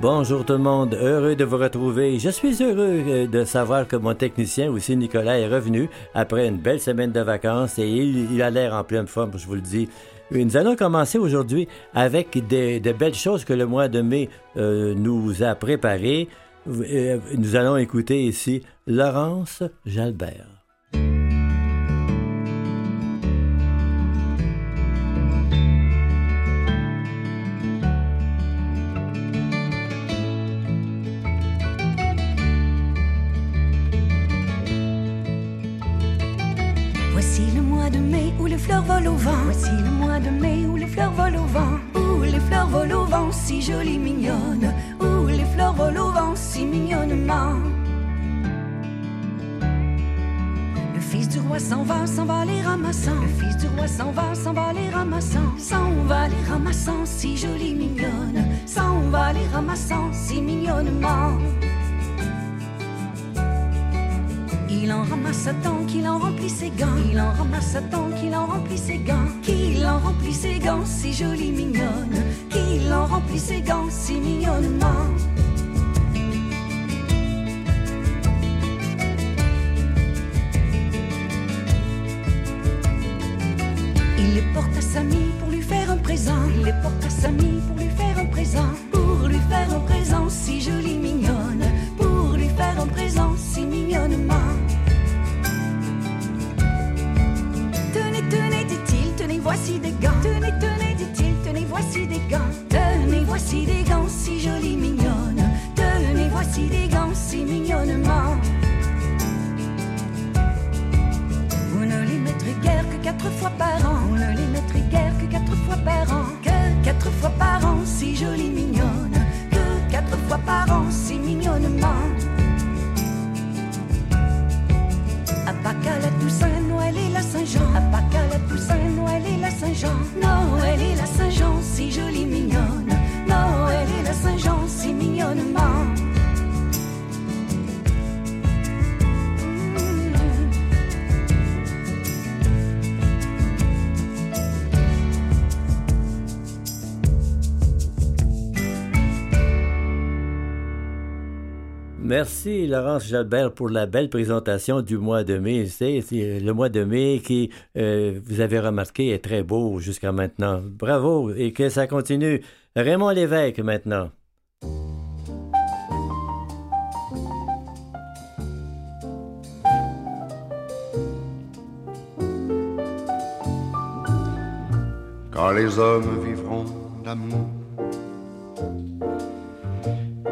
Bonjour tout le monde, heureux de vous retrouver. Je suis heureux euh, de savoir que mon technicien aussi, Nicolas, est revenu après une belle semaine de vacances et il, a l'air en pleine forme, je vous le dis. Nous allons commencer aujourd'hui avec des, de belles choses que le mois de mai euh, nous a préparées. Euh, nous allons écouter ici Laurence Jalbert. Samy pour lui Laurence Jalbert pour la belle présentation du mois de mai. C'est le mois de mai qui, euh, vous avez remarqué, est très beau jusqu'à maintenant. Bravo et que ça continue. Raymond Lévesque maintenant. Quand les hommes vivront d'amour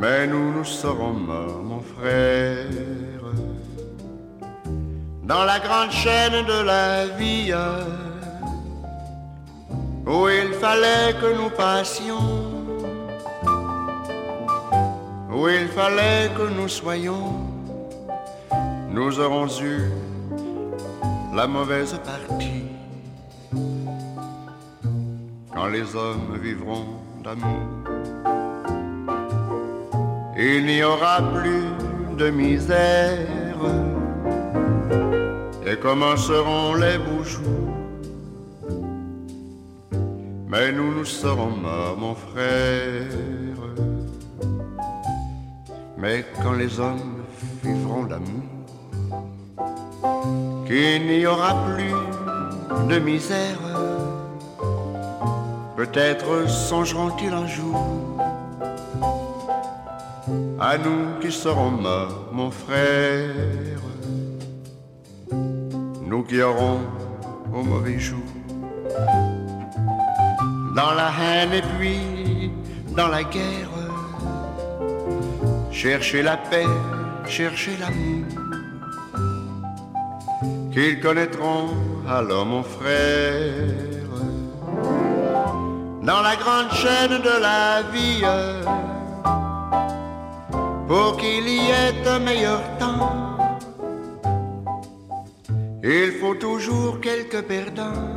mais nous nous serons morts, mon frère, dans la grande chaîne de la vie, où il fallait que nous passions, où il fallait que nous soyons, nous aurons eu la mauvaise partie. Quand les hommes vivront d'amour il n'y aura plus de misère et commenceront les beaux Mais nous nous serons morts, mon frère. Mais quand les hommes vivront d'amour, qu'il n'y aura plus de misère, peut-être songeront-ils un jour à nous qui serons morts, mon frère, nous qui aurons au mauvais jour. Dans la haine et puis dans la guerre, chercher la paix, chercher l'amour, qu'ils connaîtront alors mon frère. Dans la grande chaîne de la vie, pour qu'il y ait un meilleur temps. Il faut toujours quelques perdants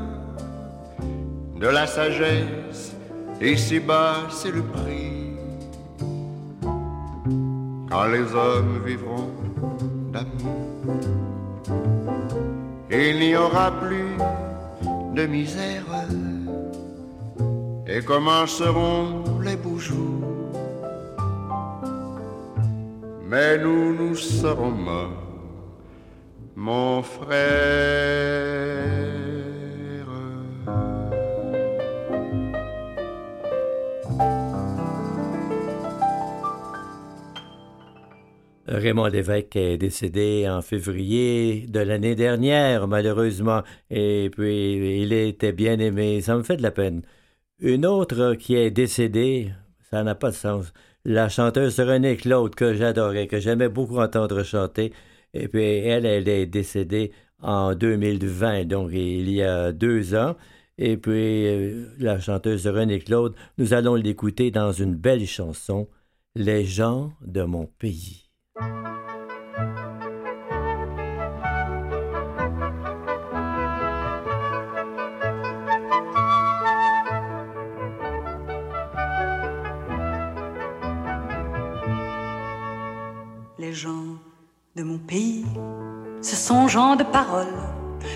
de la sagesse, ici-bas c'est le prix. Quand les hommes vivront d'amour, il n'y aura plus de misère et commenceront les beaux jours mais nous nous serons morts, mon frère. Raymond Lévesque est décédé en février de l'année dernière, malheureusement, et puis il était bien aimé, ça me fait de la peine. Une autre qui est décédée, ça n'a pas de sens la chanteuse Renée Claude, que j'adorais, que j'aimais beaucoup entendre chanter. Et puis elle, elle est décédée en 2020, donc il y a deux ans. Et puis euh, la chanteuse Renée Claude, nous allons l'écouter dans une belle chanson, Les gens de mon pays. Les gens de mon pays. Ce sont gens de parole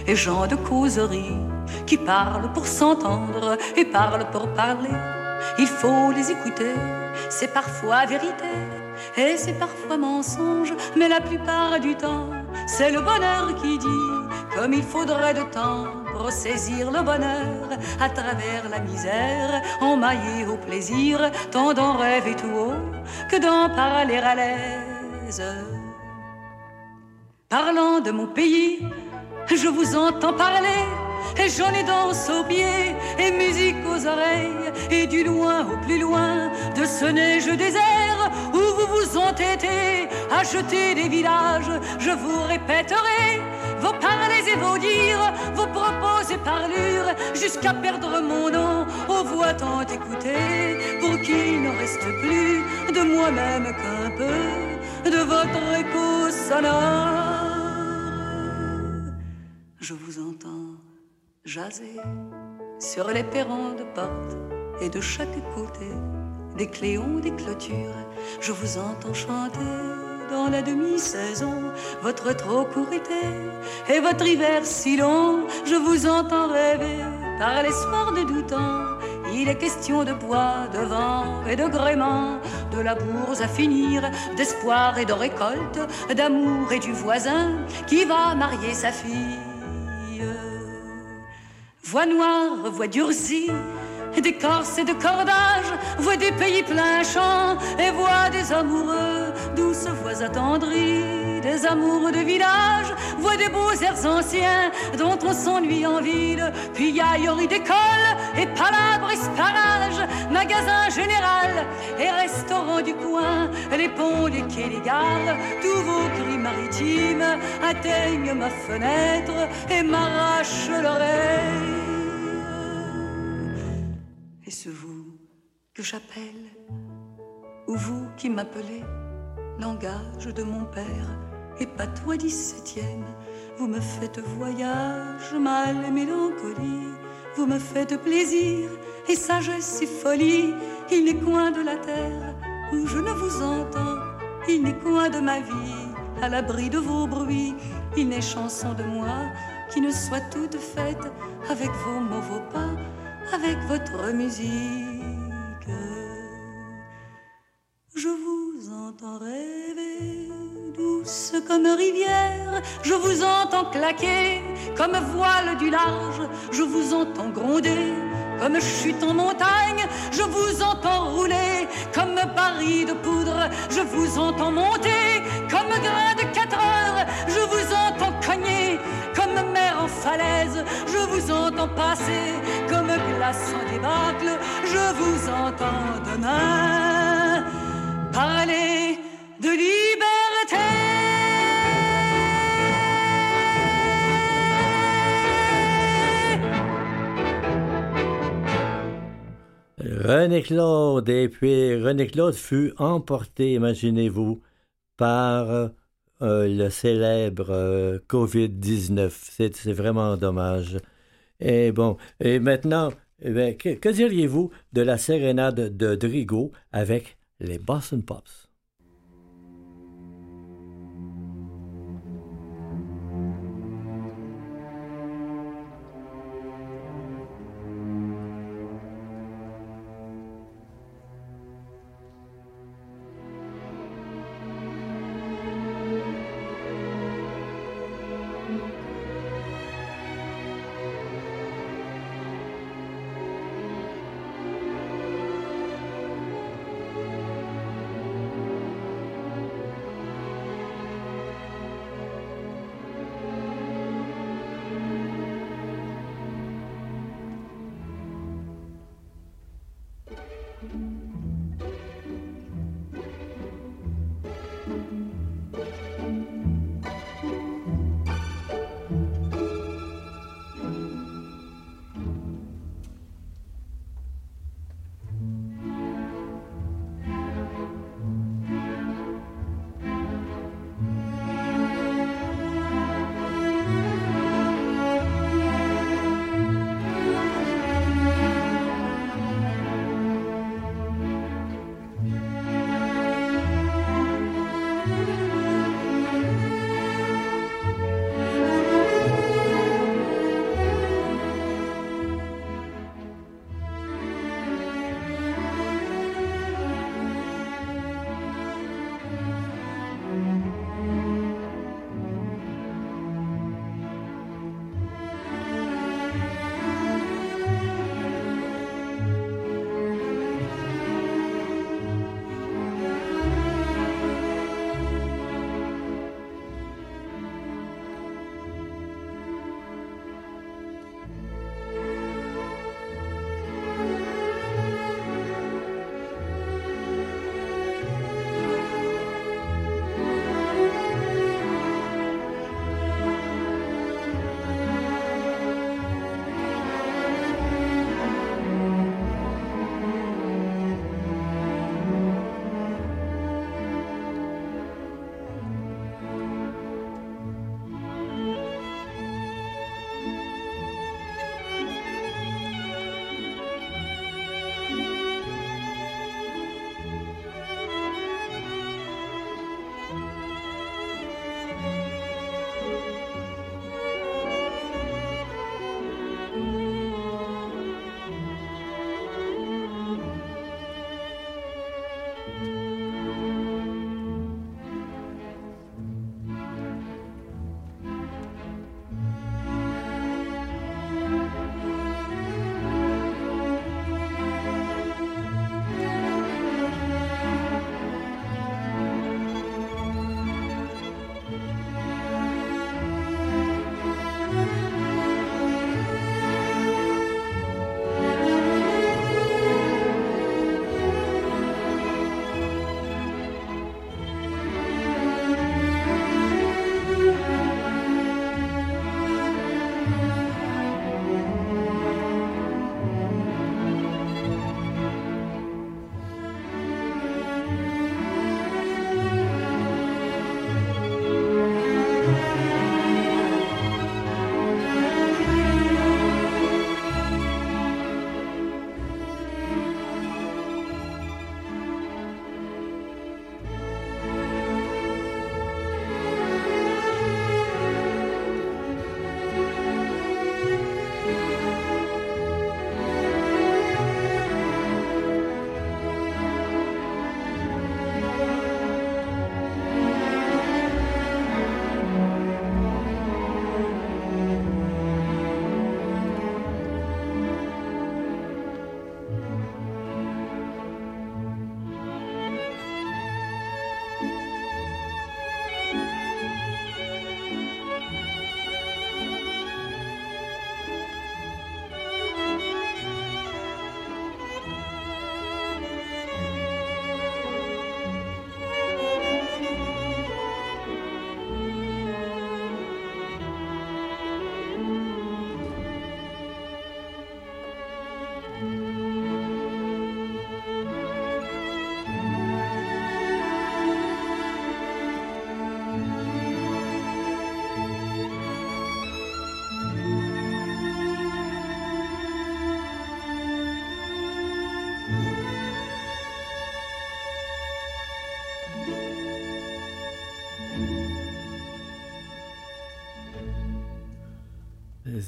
et gens de causerie qui parlent pour s'entendre et parlent pour parler. Il faut les écouter, c'est parfois vérité et c'est parfois mensonge, mais la plupart du temps, c'est le bonheur qui dit comme il faudrait de temps pour saisir le bonheur à travers la misère, emmaillé au plaisir, tant d'en rêver tout haut que d'en parler à l'air Parlant de mon pays, je vous entends parler, et j'en ai danse aux pieds, et musique aux oreilles, et du loin au plus loin de ce neige désert où vous vous entêtez jeter des villages, je vous répéterai vos parlers et vos dires, vos propos et parlures, jusqu'à perdre mon nom aux voix tant écoutées, pour qu'il ne reste plus de moi-même qu'un peu de votre écho sonore. Je vous entends jaser sur les perrons de porte et de chaque côté des cléons, des clôtures. Je vous entends chanter dans la demi-saison votre trop court été et votre hiver si long. Je vous entends rêver par l'espoir de doutant il est question de bois, de vent et de gréement, de la bourse à finir, d'espoir et de récolte, d'amour et du voisin qui va marier sa fille. Voix noire, voix durcie, d'écorce et de cordage, voix des pays pleins champs et voix des amoureux, douces voix attendries, des amours de village, voix des beaux airs anciens dont on s'ennuie en ville, puis ailleurs d'école et palabres et magasin général et restaurant du coin, les ponts, les quais, les gares, tous vos cris maritimes atteignent ma fenêtre et m'arrachent l'oreille. Est-ce vous que j'appelle Ou vous qui m'appelez Langage de mon père. Et patois dix-septième Vous me faites voyage, mal et mélancolie. Vous me faites plaisir et sagesse et folie. Il n'est coin de la terre où je ne vous entends. Il n'est coin de ma vie à l'abri de vos bruits. Il n'est chanson de moi qui ne soit toute faite avec vos mots, vos pas avec votre musique. Je vous entends rêver, douce comme rivière, je vous entends claquer comme voile du large, je vous entends gronder comme chute en montagne, je vous entends rouler comme baril de poudre, je vous entends monter comme grain de quatre heures, je vous je vous entends passer comme glace en débâcle, je vous entends demain parler de liberté. René Claude, et puis René Claude fut emporté, imaginez-vous, par euh, le célèbre euh, COVID-19. C'est vraiment dommage. Et bon, et maintenant, eh que, que diriez-vous de la sérénade de Drigo avec les Boston Pops?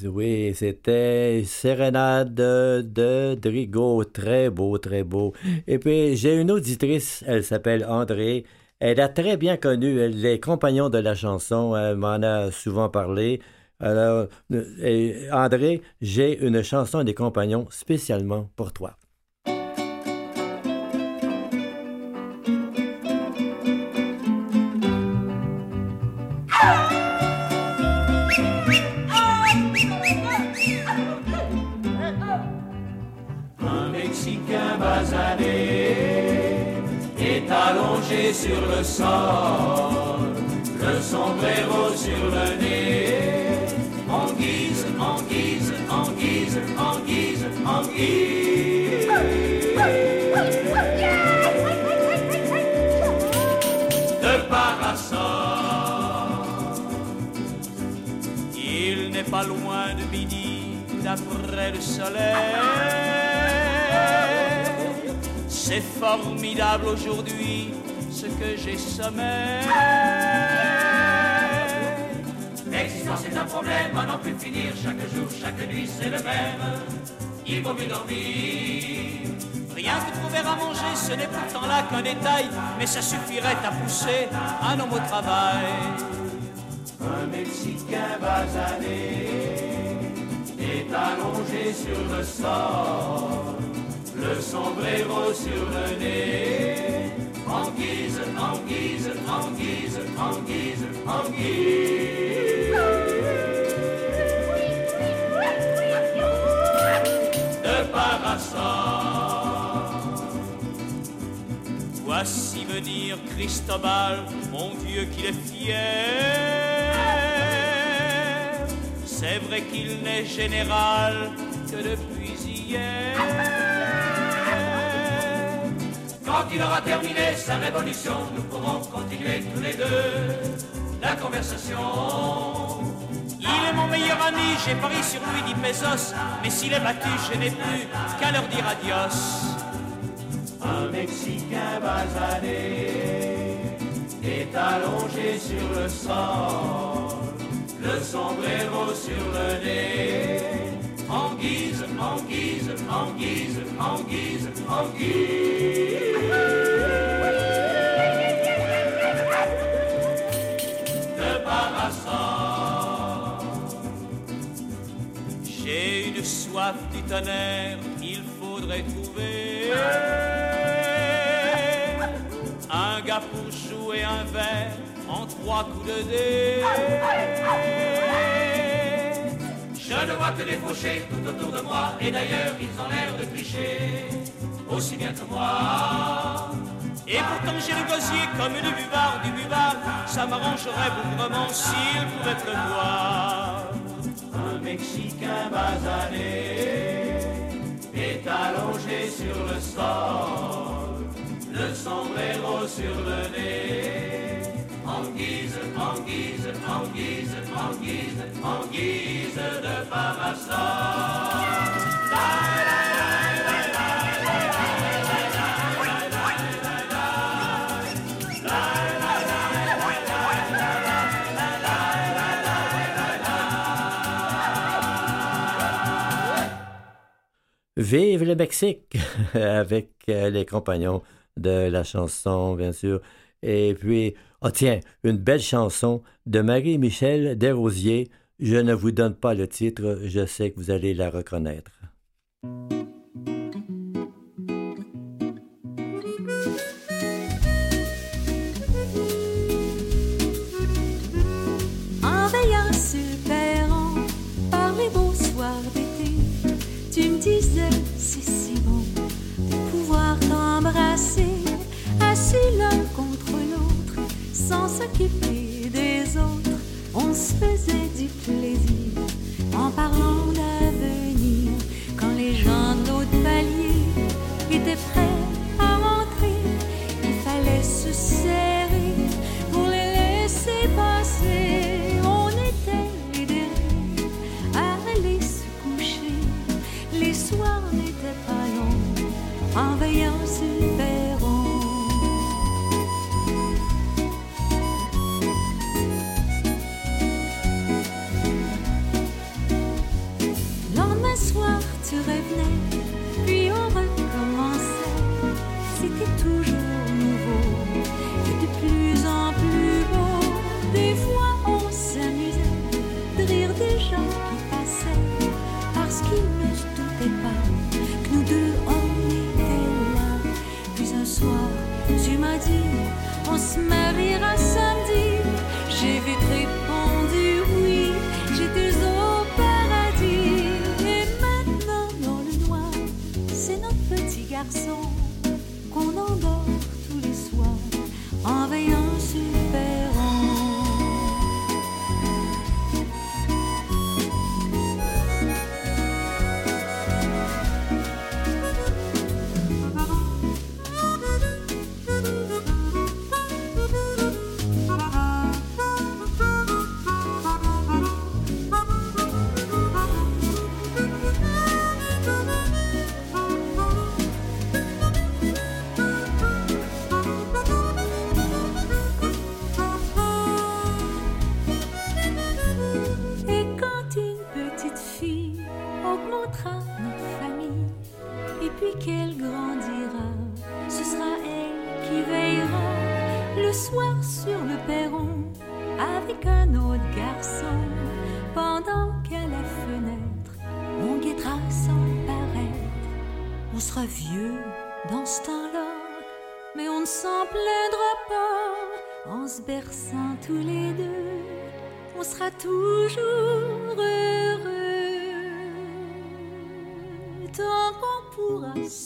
Oui, c'était Sérénade de Drigo. Très beau, très beau. Et puis, j'ai une auditrice, elle s'appelle André. Elle a très bien connu les compagnons de la chanson. Elle m'en a souvent parlé. Alors, euh, André, j'ai une chanson des compagnons spécialement pour toi. Sur le sol, le sombrero sur le nez, en guise, en guise, en guise, en guise, en guise. De parasol. Il n'est pas loin de midi, d'après le soleil. C'est formidable aujourd'hui ce que j'ai sommeil. L'existence est un problème à n'en plus finir. Chaque jour, chaque nuit, c'est le même. Il vaut mieux dormir. Rien que trouver à manger, ce n'est pourtant là qu'un détail, mais ça suffirait à pousser un homme au travail. Un Mexicain basané est allongé sur le sol, le sombrero sur le nez en guise, en guise, en guise, en guise, en guise. De parasol. Voici venir Cristobal, mon Dieu qu'il est fier. C'est vrai qu'il n'est général que depuis hier. Quand il aura terminé sa révolution, nous pourrons continuer tous les deux la conversation. Il est mon meilleur ami, j'ai parié sur lui dit pesos, mais s'il est battu, je n'ai plus qu'à leur dire adios. Un Mexicain basané est allongé sur le sol, le sombrero sur le nez en guise, en guise, en guise, en guise, en guise. Soif il faudrait trouver un gars pour jouer un verre en trois coups de dés. Je ne vois que des fauchés tout autour de moi, et d'ailleurs ils ont l'air de tricher, aussi bien que moi. Et pourtant j'ai le gosier comme du buvard, du buvard, ça m'arrangerait bougrement s'il pouvait pleuvoir. Un Mexicain basané est allongé sur le sol, le sombrero sur le nez en guise, en guise, en guise, en guise, en guise de parasol. Vive le Mexique avec euh, les compagnons de la chanson, bien sûr. Et puis, oh tiens, une belle chanson de Marie-Michel Desrosiers. Je ne vous donne pas le titre, je sais que vous allez la reconnaître. Sans s'occuper des autres. On se faisait du plaisir en parlant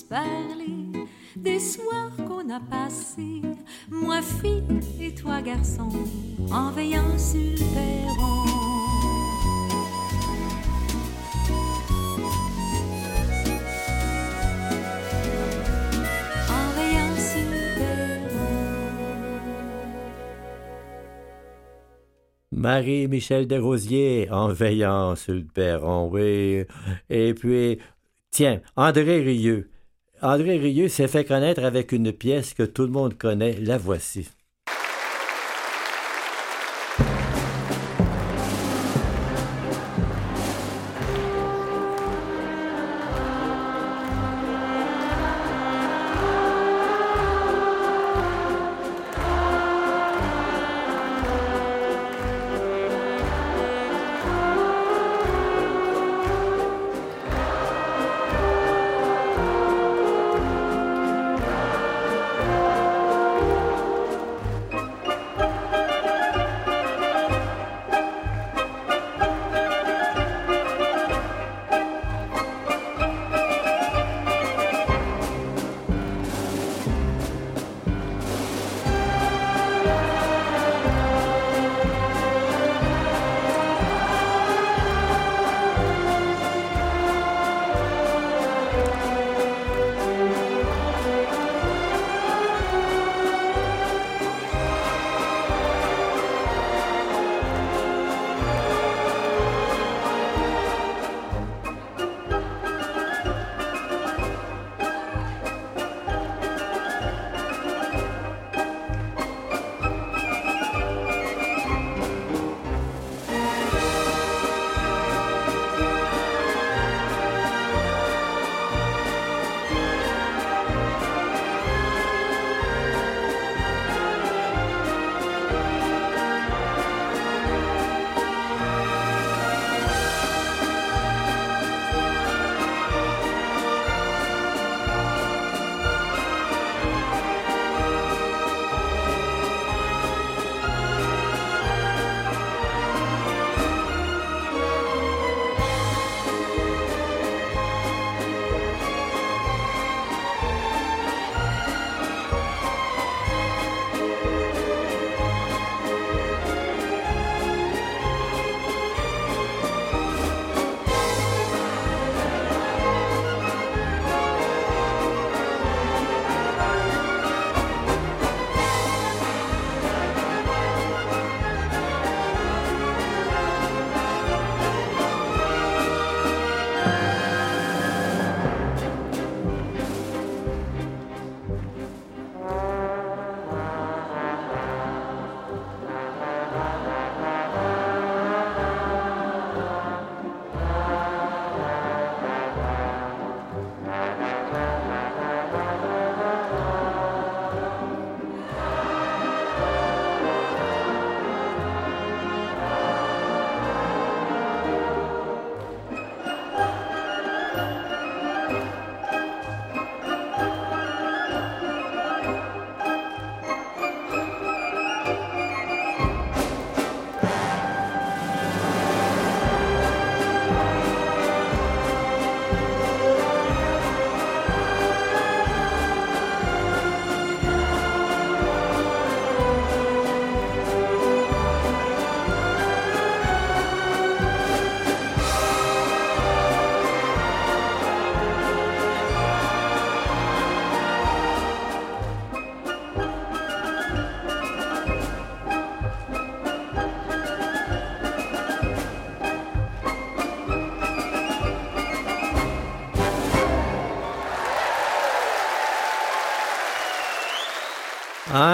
parler des soirs qu'on a passés, moi fille et toi garçon, en veillant sur le perron. En veillant sur le perron. Marie-Michel Desrosiers, en veillant sur le perron, oui. Et puis, tiens, André Rieu, André Rieu s'est fait connaître avec une pièce que tout le monde connaît, la voici.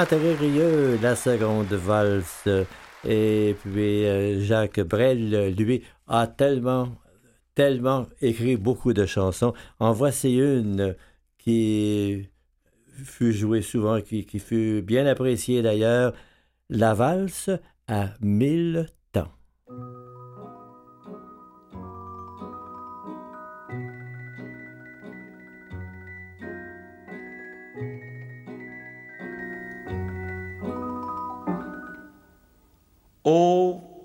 Très rieux, la seconde valse. Et puis euh, Jacques Brel, lui, a tellement, tellement écrit beaucoup de chansons. En voici une qui fut jouée souvent, qui, qui fut bien appréciée d'ailleurs, la valse à mille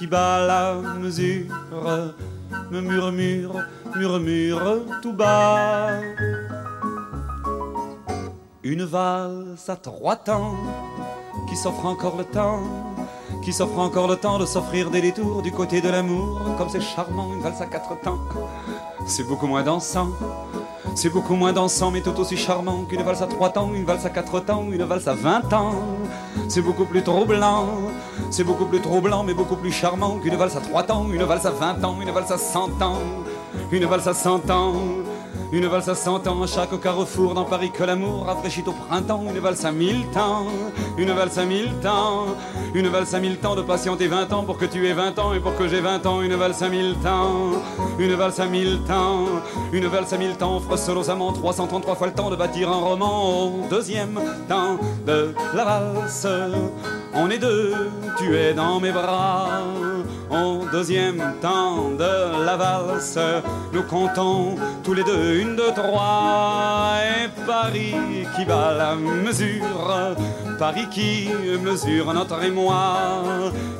qui bat la mesure me murmure, murmure tout bas. Une valse à trois temps qui s'offre encore le temps, qui s'offre encore le temps de s'offrir des détours du côté de l'amour, comme c'est charmant une valse à quatre temps. C'est beaucoup moins dansant, c'est beaucoup moins dansant, mais tout aussi charmant qu'une valse à trois temps, une valse à quatre temps, une valse à vingt ans. C'est beaucoup plus troublant, c'est beaucoup plus troublant, mais beaucoup plus charmant qu'une valse à trois temps, une valse à vingt ans, une valse à cent ans, une valse à cent ans. Une valse à cent ans chaque carrefour dans Paris que l'amour rafraîchit au printemps. Une valse à mille temps, une valse à mille temps, une valse à mille temps de patienter vingt ans pour que tu aies vingt ans et pour que j'ai vingt ans. Une valse à mille temps, une valse à mille temps, une valse à mille temps offre amants 333 fois le temps de bâtir un roman au deuxième temps de la valse. On est deux, tu es dans mes bras. Au deuxième temps de la valse, nous comptons tous les deux une, deux, trois. Et Paris qui bat la mesure, Paris qui mesure notre émoi.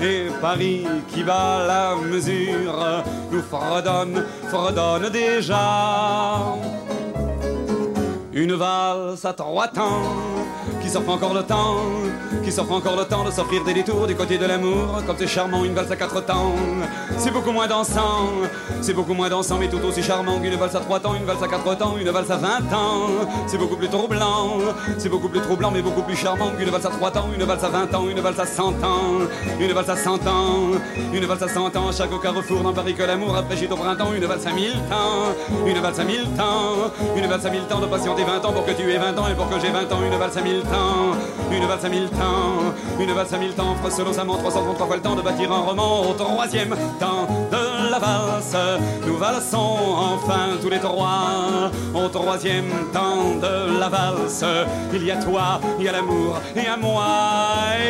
Et Paris qui bat la mesure, nous fredonne, fredonne déjà. Une valse à trois temps qui s'offre encore le temps, qui s'offre encore le temps de s'offrir des détours du côté de l'amour, comme c'est charmant une valse à quatre temps. C'est beaucoup moins dansant, c'est beaucoup moins dansant, mais tout aussi charmant qu'une valse à trois temps, une valse à quatre temps, une valse à vingt ans. C'est beaucoup plus troublant, c'est beaucoup plus troublant, mais beaucoup plus charmant qu'une valse à trois temps, une valse à vingt ans, une valse à cent ans, une valse à cent ans, une valse à cent ans. Chaque carrefour dans Paris que l'amour après au printemps, une valse à mille temps, une valse à mille temps, une valse à mille temps de patienter vingt ans pour que tu aies vingt ans et pour que j'ai vingt ans, une valse à mille temps, une valse à mille temps, une valse à mille temps, selon sa 333 fois le temps de bâtir un roman au troisième temps de la valse. Nous valsons enfin tous les trois au troisième temps de la valse. Il y a toi, il y a l'amour et à moi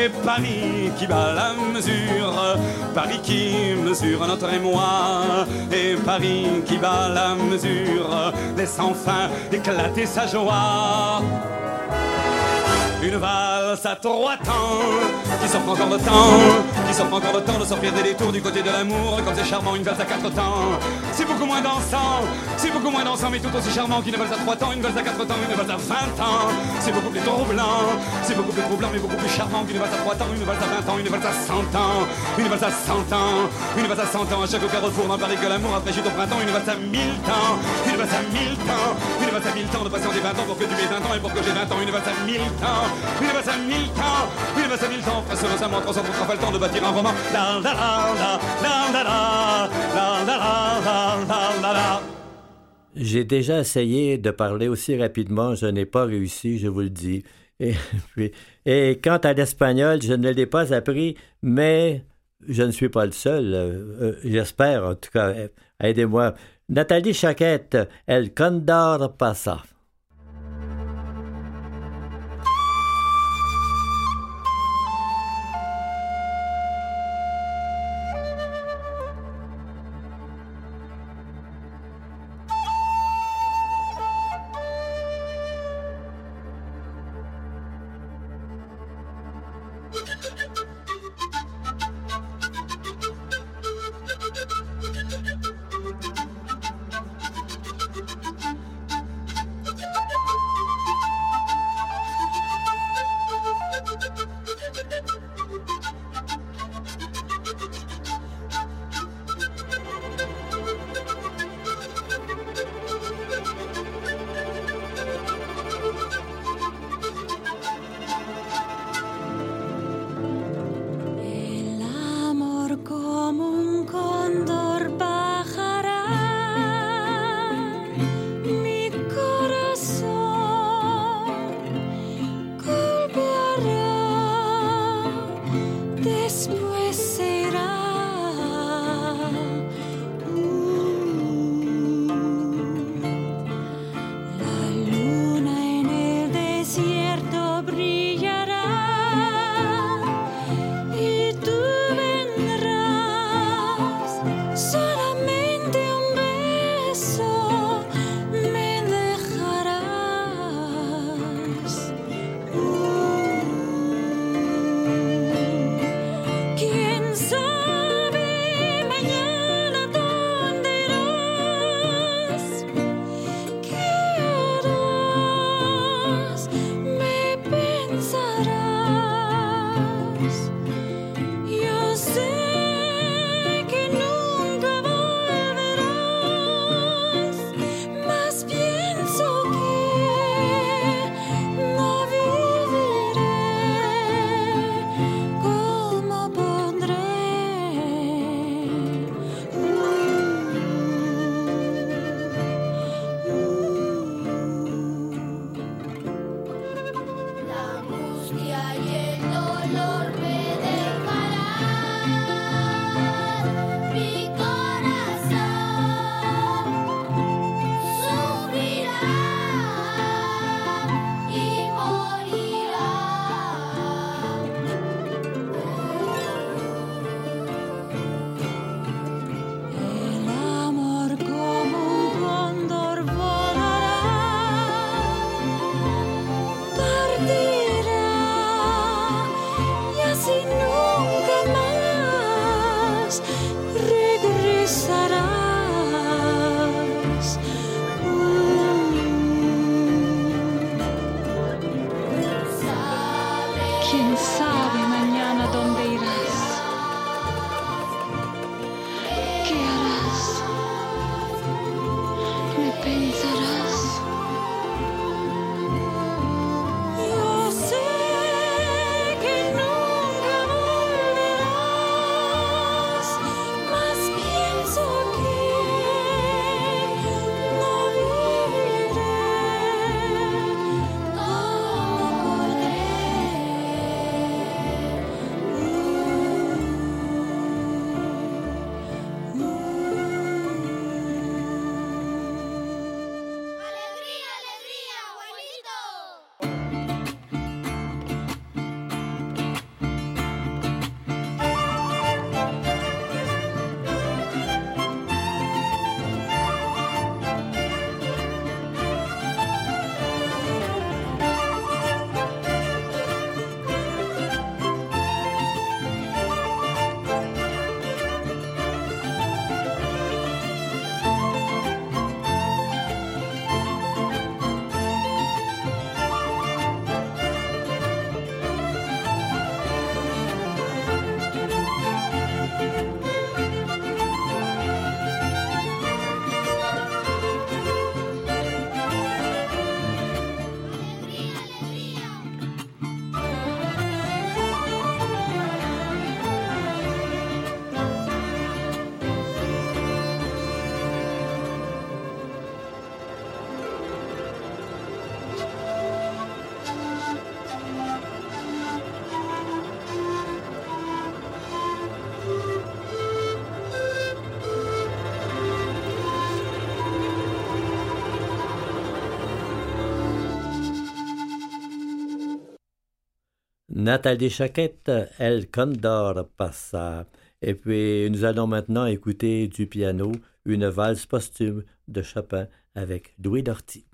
et Paris qui bat la mesure, Paris qui mesure notre émoi et Paris qui bat la mesure, laisse enfin éclater sa joie. Une valse à trois temps qui s'offre encore le temps, qui s'offre encore le temps de sortir des détours du côté de l'amour. Comme c'est charmant, une valse à quatre temps, c'est beaucoup moins dansant, c'est beaucoup moins dansant, mais tout aussi charmant qu'une valse à trois temps, une valse à quatre temps, une valse à vingt ans. C'est beaucoup plus troublant, c'est beaucoup plus troublant, mais beaucoup plus charmant qu'une valse à trois temps, une valse à vingt ans, une valse à cent ans, une valse à cent ans, une valse à cent ans. À chaque carrefour dans Paris que l'amour après au printemps, une valse à mille temps, une valse à mille temps, une valse à mille temps de patienter vingt ans pour que tu aies vingt ans et pour que j'ai vingt ans, une valse à mille temps. À mille temps, à mille temps, presque à moi, 333 pas le temps de bâtir un roman. J'ai déjà essayé de parler aussi rapidement, je n'ai pas réussi, je vous le dis. Et, puis, et quant à l'espagnol, je ne l'ai pas appris, mais je ne suis pas le seul. Euh, J'espère, en tout cas. Aidez-moi. Nathalie Chaquette, El Condor Pasa. Nathalie Chaquette, El Condor passa. Et puis, nous allons maintenant écouter du piano une valse posthume de Chopin avec Louis Dorty.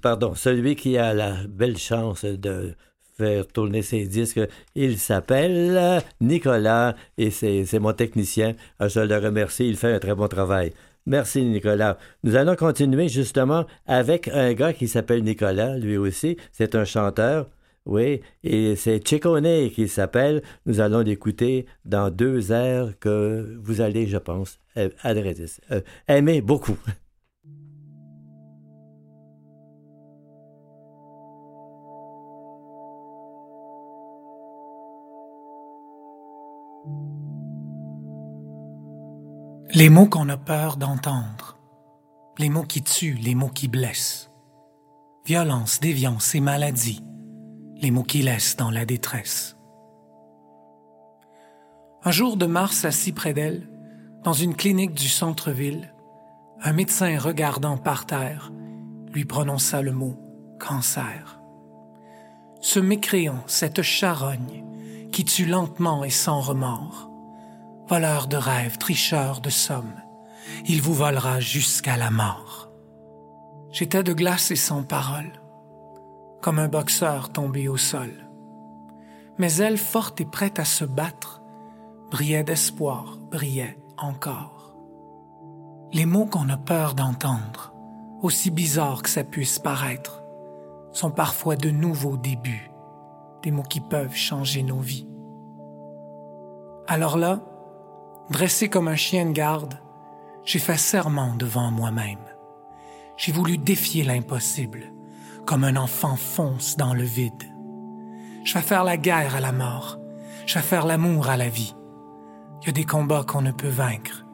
Pardon, celui qui a la belle chance de faire tourner ses disques, il s'appelle Nicolas et c'est mon technicien. Ah, Je le remercie, il fait un très bon travail. Merci Nicolas. Nous allons continuer justement avec un gars qui s'appelle Nicolas, lui aussi. C'est un chanteur. Oui, et c'est Chickone qui s'appelle. Nous allons l'écouter dans deux airs que vous allez, je pense, euh, adresser- euh, aimer beaucoup. Les mots qu'on a peur d'entendre, les mots qui tuent, les mots qui blessent, violence, déviance et maladie, les mots qui laissent dans la détresse. Un jour de mars, assis près d'elle, dans une clinique du centre-ville, un médecin regardant par terre lui prononça le mot cancer. Ce mécréant, cette charogne qui tue lentement et sans remords, voleur de rêves, tricheur de sommes, il vous volera jusqu'à la mort. J'étais de glace et sans parole, comme un boxeur tombé au sol. Mais elle, forte et prête à se battre, brillait d'espoir, brillait encore. Les mots qu'on a peur d'entendre, aussi bizarres que ça puisse paraître, sont parfois de nouveaux débuts, des mots qui peuvent changer nos vies. Alors là, dressé comme un chien de garde, j'ai fait serment devant moi-même. J'ai voulu défier l'impossible, comme un enfant fonce dans le vide. Je faire la guerre à la mort, je faire l'amour à la vie. Il y a des combats qu'on ne peut vaincre,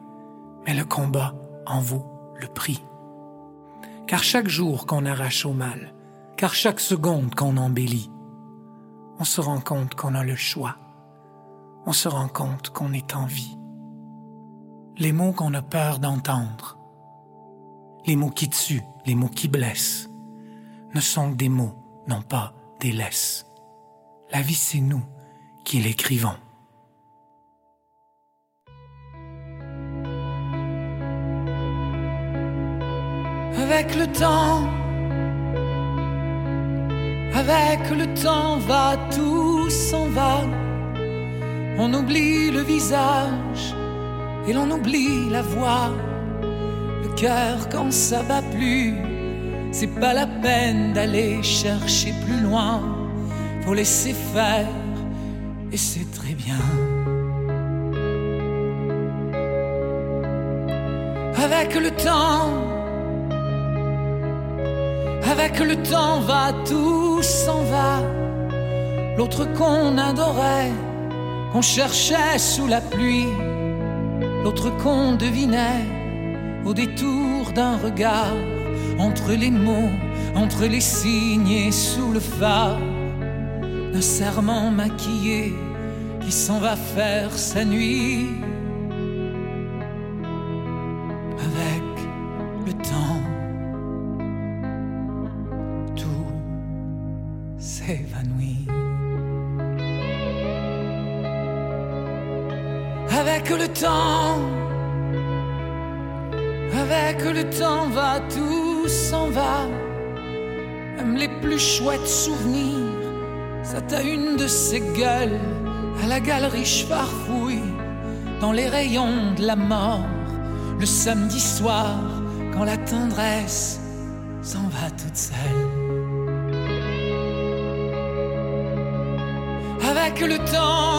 mais le combat en vaut le prix. Car chaque jour qu'on arrache au mal, car chaque seconde qu'on embellit, on se rend compte qu'on a le choix. On se rend compte qu'on est en vie. Les mots qu'on a peur d'entendre, les mots qui tuent, les mots qui blessent, ne sont que des mots, non pas des laisses. La vie, c'est nous qui l'écrivons. Avec le temps, avec le temps va, tout s'en va. On oublie le visage et l'on oublie la voix. Le cœur quand ça bat plus, c'est pas la peine d'aller chercher plus loin. Faut laisser faire et c'est très bien. Avec le temps, avec le temps va, tout s'en va. L'autre qu'on adorait, qu'on cherchait sous la pluie, l'autre qu'on devinait au détour d'un regard, entre les mots, entre les signes et sous le phare d'un serment maquillé qui s'en va faire sa nuit. Avec le temps, avec le temps va, tout s'en va. Même les plus chouettes souvenirs, ça t'a une de ces gueules à la galerie farfouille dans les rayons de la mort. Le samedi soir, quand la tendresse s'en va toute seule. Avec le temps,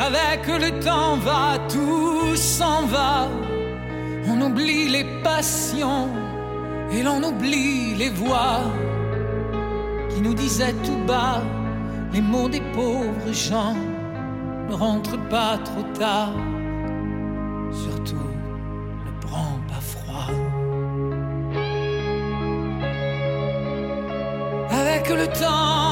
avec le temps va, tout s'en va. On oublie les passions Et l'on oublie les voix qui nous disaient tout bas les mots des pauvres gens. Ne rentre pas trop tard, surtout ne prends pas froid. Avec le temps,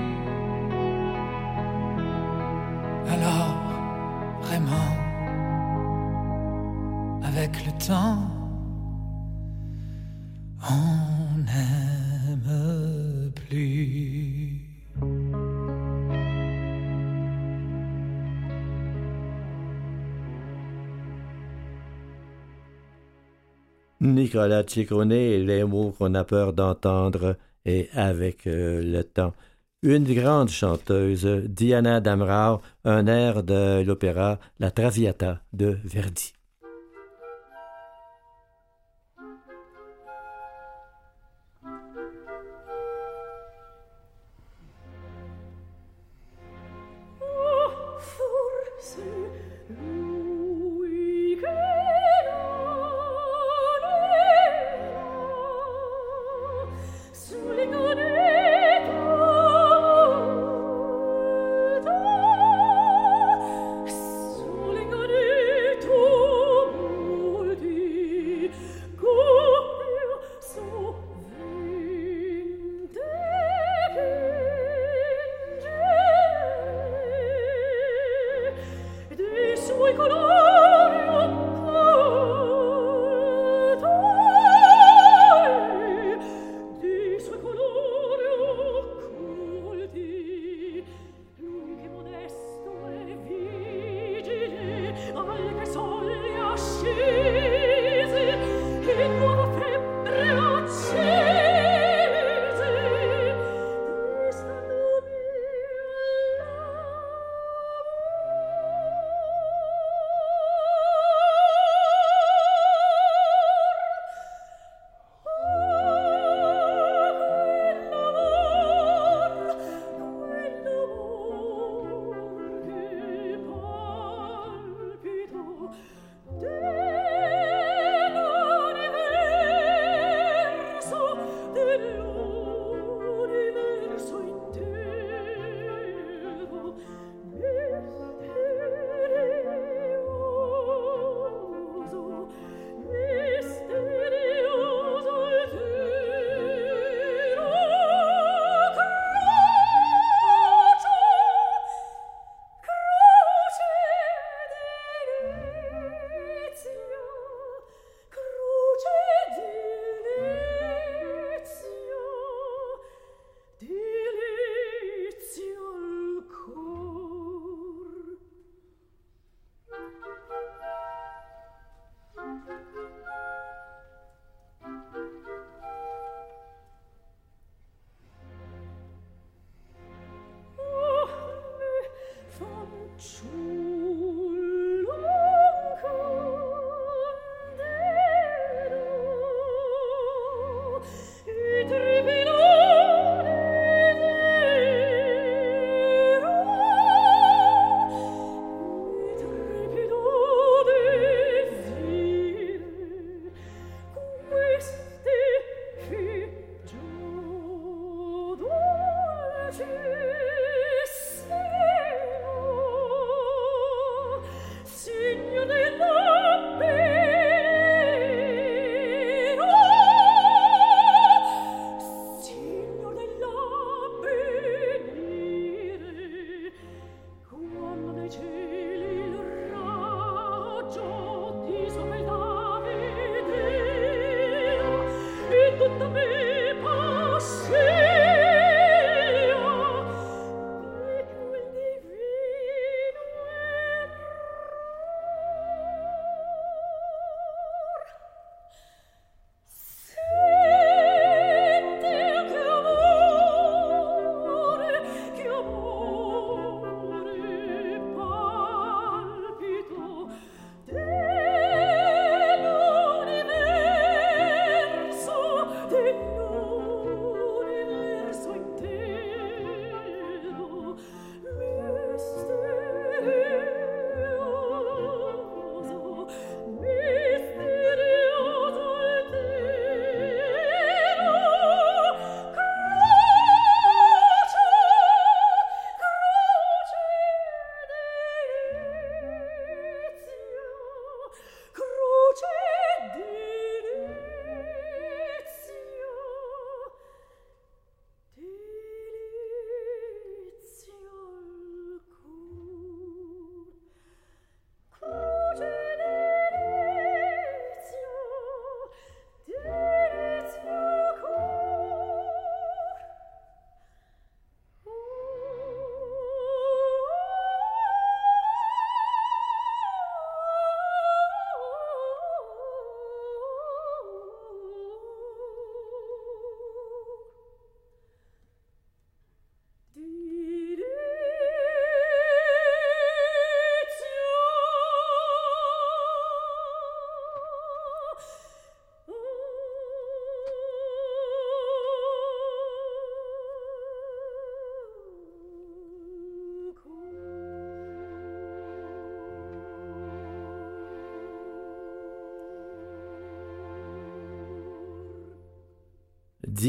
Nicolas les mots qu'on a peur d'entendre et avec euh, le temps. Une grande chanteuse, Diana Damrau, un air de l'opéra La Traviata de Verdi.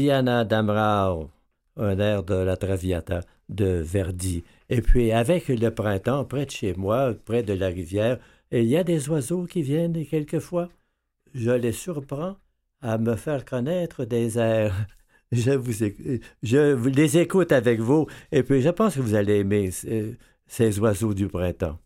Diana Damrau, un air de la Traviata de Verdi. Et puis, avec le printemps, près de chez moi, près de la rivière, il y a des oiseaux qui viennent et quelquefois, je les surprends à me faire connaître des airs. Je, vous, les écoute avec vous, et puis je pense que vous allez aimer ces oiseaux du printemps.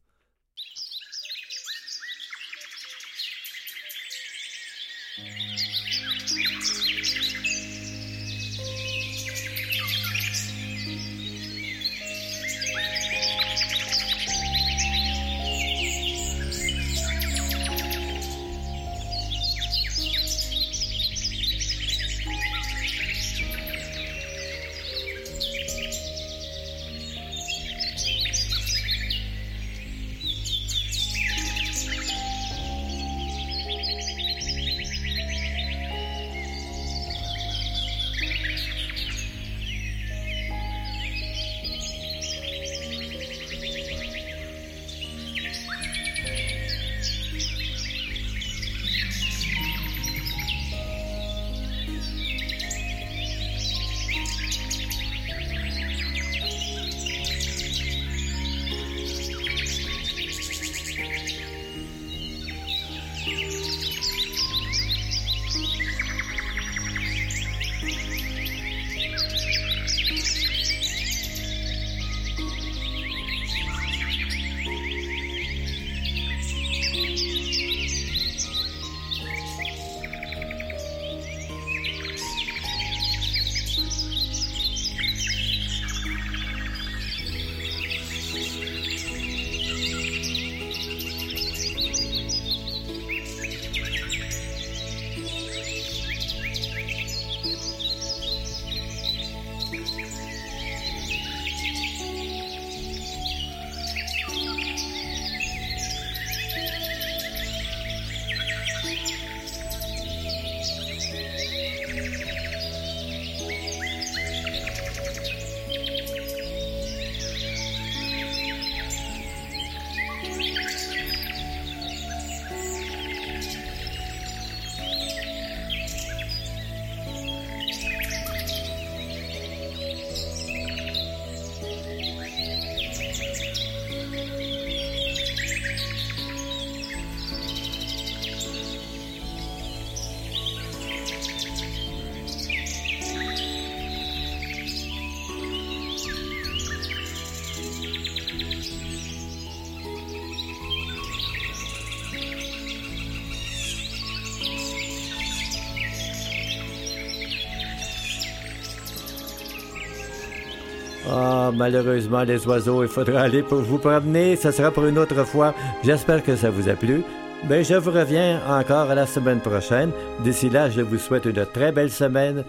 Ah, malheureusement, les oiseaux, il faudra aller pour vous promener. Ce sera pour une autre fois. J'espère que ça vous a plu. Ben, je vous reviens encore la semaine prochaine. D'ici là, je vous souhaite une très belle semaine.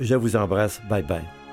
Je vous embrasse. Bye bye.